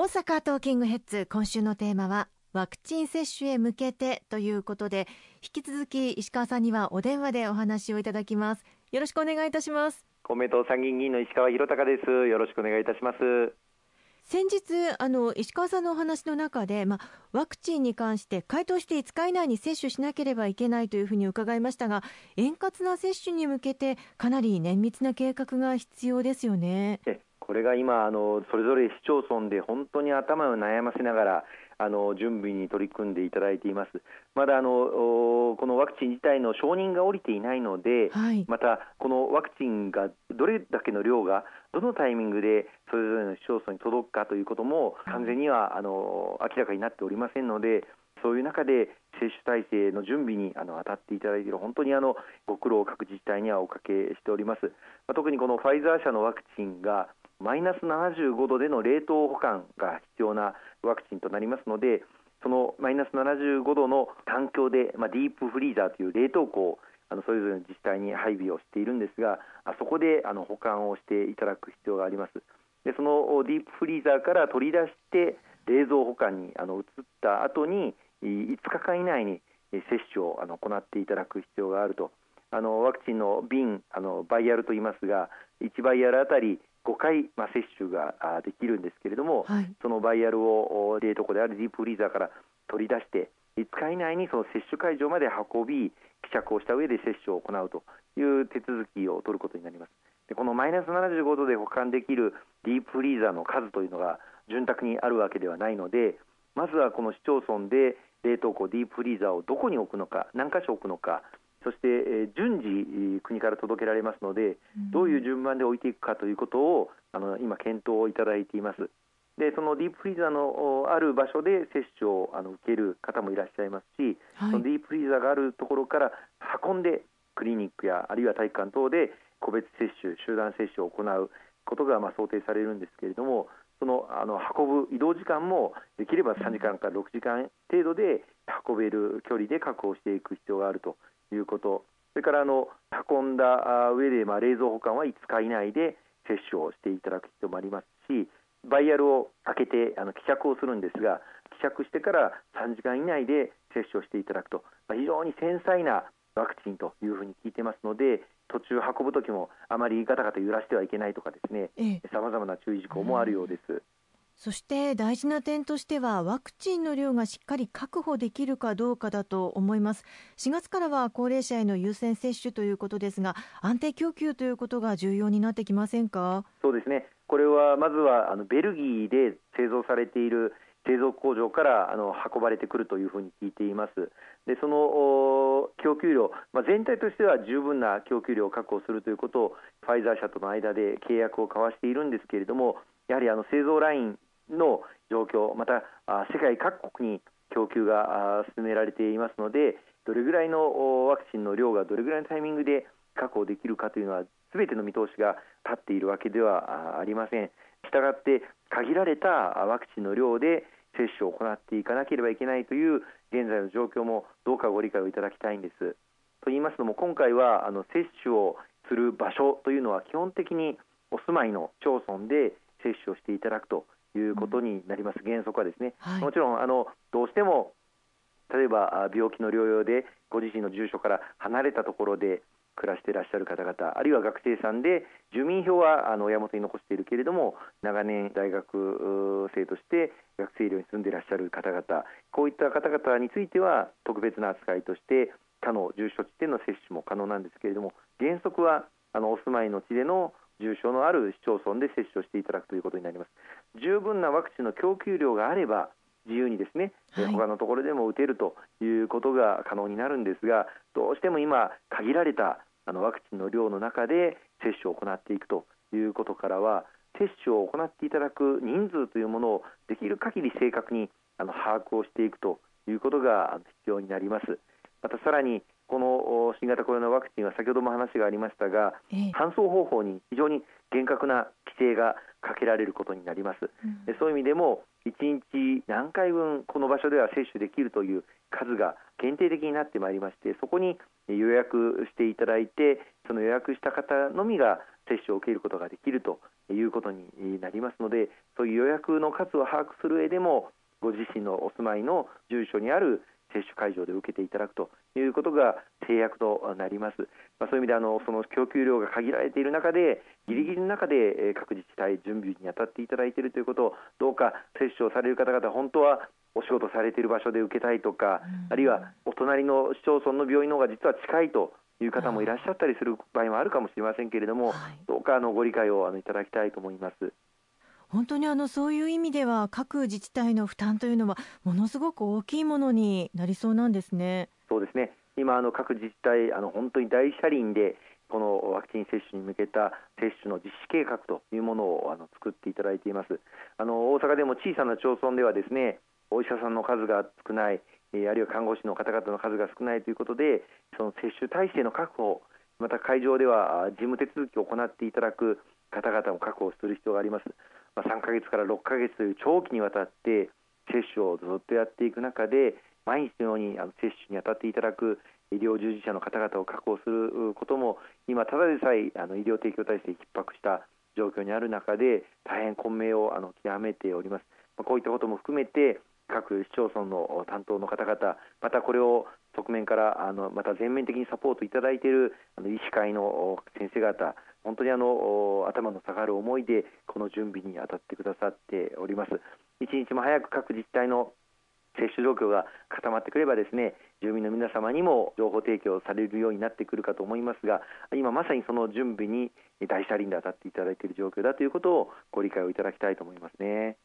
大阪トーキングヘッズ今週のテーマはワクチン接種へ向けてということで引き続き石川さんにはお電話でお話をいただきます。よろしくお願いいたします。公明党参議院議員の石川博隆です。よろしくお願いいたします。先日あの石川さんのお話の中で、まあ、ワクチンに関して回答して5日以内に接種しなければいけないというふうに伺いましたが円滑な接種に向けてかなり綿密な計画が必要ですよね。これが今あのそれぞれ市町村で本当に頭を悩ませながらあの準備に取り組んでいただいています。まだあのこのワクチン自体の承認が下りていないので、はい、またこのワクチンがどれだけの量がどのタイミングでそれぞれの市町村に届くかということも完全にはあの明らかになっておりませんので。そういう中で接種体制の準備にあの当たっていただいている本当にあのご苦労を各自治体にはおかけしております。まあ、特にこのファイザー社のワクチンがマイナス75度での冷凍保管が必要なワクチンとなりますのでそのマイナス75度の環境で、まあ、ディープフリーザーという冷凍庫をあのそれぞれの自治体に配備をしているんですがあそこであの保管をしていただく必要があります。でそのディープフリーザーから取り出して冷蔵保管にあの移った後に5日間以内に接種をあの行っていただく必要があると。あのワクチンの瓶あのバイアルと言いますが1バイアルあたり5回、まあ、接種ができるんですけれども、はい、そのバイアルを冷凍庫であるディープフリーザーから取り出して5日以内にその接種会場まで運び希釈をした上で接種を行うという手続きを取ることになります。でこのマイナス75度で保管できるディープフリーザーの数というのが潤沢にあるわけではないのでまずはこの市町村で冷凍庫ディープフリーザーをどこに置くのか何箇所置くのかそして、え順次国から届けられますので、どういう順番で置いていくかということをあの今検討をいただいています。でそのディープフリーザーのある場所で接種をあの受ける方もいらっしゃいますし、はい、そのディープフリーザーがあるところから運んでクリニックやあるいは体育館等で個別接種、集団接種を行うことがまあ想定されるんですけれども、そのあの運ぶ移動時間もできれば3時間から6時間程度で運べる距離で確保していく必要があるということ、それからあの運んだ上で、まあ、冷蔵保管は5日以内で接種をしていただく必要もありますし、バイヤルを開けてあの希釈をするんですが、希釈してから3時間以内で接種をしていただくと、まあ、非常に繊細なワクチンというふうに聞いてますので、途中運ぶ時もあまりガタガタ揺らしてはいけないとかですね、さまざまな注意事項もあるようです。そして大事な点としてはワクチンの量がしっかり確保できるかどうかだと思います。4月からは高齢者への優先接種ということですが安定供給ということが重要になってきませんか？そうですね。これはまずはあのベルギーで製造されている製造工場からあの運ばれてくるというふうに聞いています。でその供給量、まあ、全体としては十分な供給量を確保するということをファイザー社との間で契約を交わしているんですけれどもやはりあの製造ラインの状況また世界各国に供給が進められていますのでどれぐらいのワクチンの量がどれぐらいのタイミングで確保できるかというのはすべての見通しが立っているわけではありません。したがって限られたワクチンの量で接種を行っていかなければいけないという現在の状況もどうかご理解をいただきたいんです。と言いますのも今回はあの接種をする場所というのは基本的にお住まいの町村で接種をしていただくということになります、原則はですね、はい、もちろんあのどうしても例えば病気の療養でご自身の住所から離れたところで暮らしていらっしゃる方々あるいは学生さんで住民票はあの親元に残しているけれども長年大学生として学生寮に住んでいらっしゃる方々こういった方々については特別な扱いとして他の住所地での接種も可能なんですけれども原則はあのお住まいの地での重症のある市町村で接種をしていただくということになります十分なワクチンの供給量があれば自由にですね、はい、他のところでも打てるということが可能になるんですがどうしても今限られたあのワクチンの量の中で接種を行っていくということからは接種を行っていただく人数というものをできる限り正確にあの把握をしていくということが必要になります。またさらにこの新型コロナワクチンは先ほども話がありましたが、搬送方法に非常に厳格な規制がかけられることになります、うん、そういう意味でも1日何回分この場所では接種できるという数が限定的になってまいりましてそこに予約していただいてその予約した方のみが接種を受けることができるということになりますのでそういう予約の数を把握する上でもご自身のお住まいの住所にある接種会場で受けていただくということが制約となります。まあ、そういう意味であのその供給量が限られている中でギリギリの中で各自治体準備に当たっていただいているということをどうか接種をされる方々本当はお仕事されている場所で受けたいとか、あるいはお隣の市町村の病院の方が実は近いという方もいらっしゃったりする場合もあるかもしれませんけれども、どうかあのご理解をあのいただきたいと思います。本当にあのそういう意味では各自治体の負担というのはものすごく大きいものになりそうなんですね。そうですね。今あの各自治体あの本当に大車輪でこのワクチン接種に向けた接種の実施計画というものをあの作っていただいています。あの大阪でも小さな町村ではですねお医者さんの数が少ない、えあるいは看護師の方々の数が少ないということでその接種体制の確保また会場では事務手続きを行っていただく方々も確保する必要があります。まあ、3ヶ月から6ヶ月という長期にわたって接種をずっとやっていく中で毎日のようにあの接種に当たっていただく医療従事者の方々を確保することも今、ただでさえあの医療提供体制逼迫した状況にある中で大変混迷をあの極めております。まあ、こういったことも含めて各市町村の担当の方々またこれを側面からあのまた全面的にサポートいただいているあの医師会の先生方本当にあの頭の下がる思いでこの準備に当たってくださっております一日も早く各自治体の接種状況が固まってくればですね住民の皆様にも情報提供されるようになってくるかと思いますが今まさにその準備に大車輪で当たっていただいている状況だということをご理解をいただきたいと思いますね。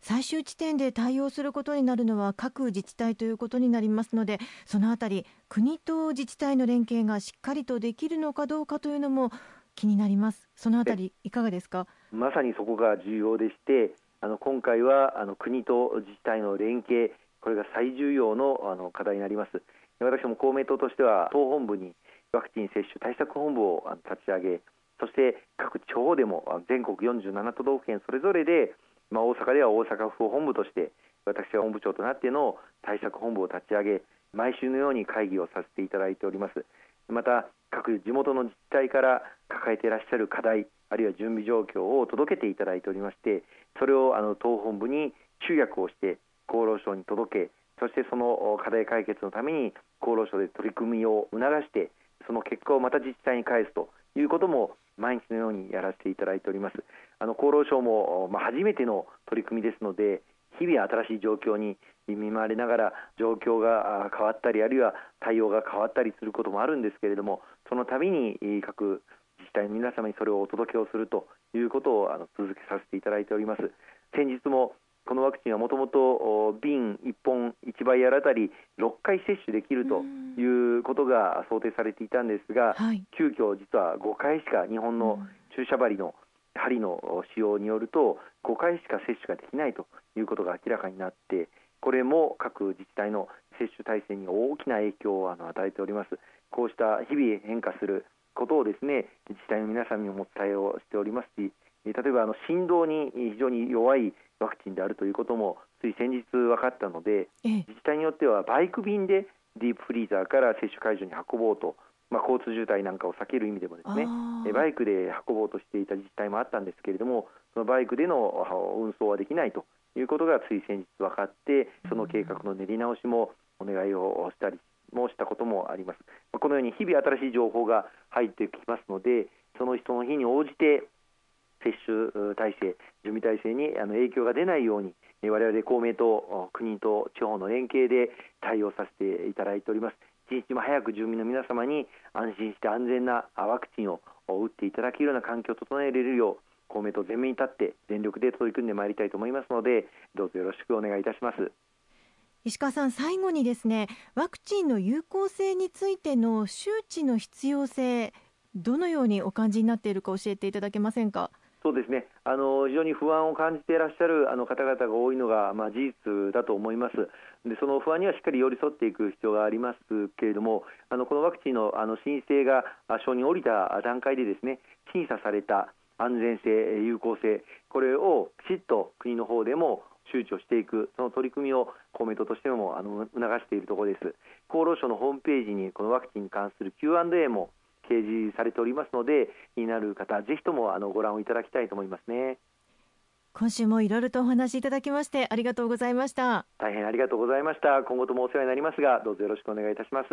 最終地点で対応することになるのは各自治体ということになりますのでそのあたり国と自治体の連携がしっかりとできるのかどうかというのも気になります。そのあたりいかがですか？まさにそこが重要でしてあの今回はあの国と自治体の連携これが最重要のあの課題になります。私も公明党としては党本部にワクチン接種対策本部を立ち上げそして各地方でも全国47都道府県それぞれでまあ、大阪では大阪府本部として私が本部長となっての対策本部を立ち上げ毎週のように会議をさせていただいておりますまた各地元の自治体から抱えていらっしゃる課題あるいは準備状況を届けていただいておりましてそれをあの党本部に集約をして厚労省に届けそしてその課題解決のために厚労省で取り組みを促してその結果をまた自治体に返すということも毎日のようにやらせていただいております。あの厚労省も、ま、初めての取り組みですので日々新しい状況に見舞われながら状況が変わったりあるいは対応が変わったりすることもあるんですけれどもその度に各自治体の皆様にそれをお届けをするということをあの続けさせていただいております。先日もこのワクチンはもともと瓶1本1倍あたり6回接種できるということが想定されていたんですが、はい、急遽実は5回しか日本の注射針の針の使用によると5回しか接種ができないということが明らかになってこれも各自治体の接種体制に大きな影響を与えております。こうした日々変化することをですね自治体の皆さんにもお伝えをしておりますし例えばあの振動に非常に弱いワクチンであるということもつい先日分かったので自治体によってはバイク便でディープフリーザーから接種会場に運ぼうとまあ、交通渋滞なんかを避ける意味でもですねバイクで運ぼうとしていた自治体もあったんですけれどもそのバイクでの運送はできないということがつい先日分かってその計画の練り直しもお願いをしたりもしたこともあります。このように日々新しい情報が入ってきますのでその人の日に応じて接種体制準備体制にあの影響が出ないように我々公明党国と地方の連携で対応させていただいております。一日も早く住民の皆様に安心して安全なワクチンを打っていただけるような環境を整えられるよう公明党全面に立って全力で取り組んでまいりたいと思いますのでどうぞよろしくお願いいたします。石川さん最後にですねワクチンの有効性についての周知の必要性どのようにお感じになっているか教えていただけませんか？そうですね。あの非常に不安を感じていらっしゃるあの方々が多いのが、まあ、事実だと思います。でその不安にはしっかり寄り添っていく必要がありますけれどもあのこのワクチンのあの申請が承認を降りた段階でですね審査された安全性、有効性これをきちっと国の方でも周知をしていくその取り組みを公明党としてもあの促しているところです。厚労省のホームページにこのワクチンに関する Q&A も掲示されておりますので気になる方ぜひともあのご覧をいただきたいと思いますね。今週もいろいろとお話しいただきましてありがとうございました。大変ありがとうございました。今後ともお世話になりますがどうぞよろしくお願いいたします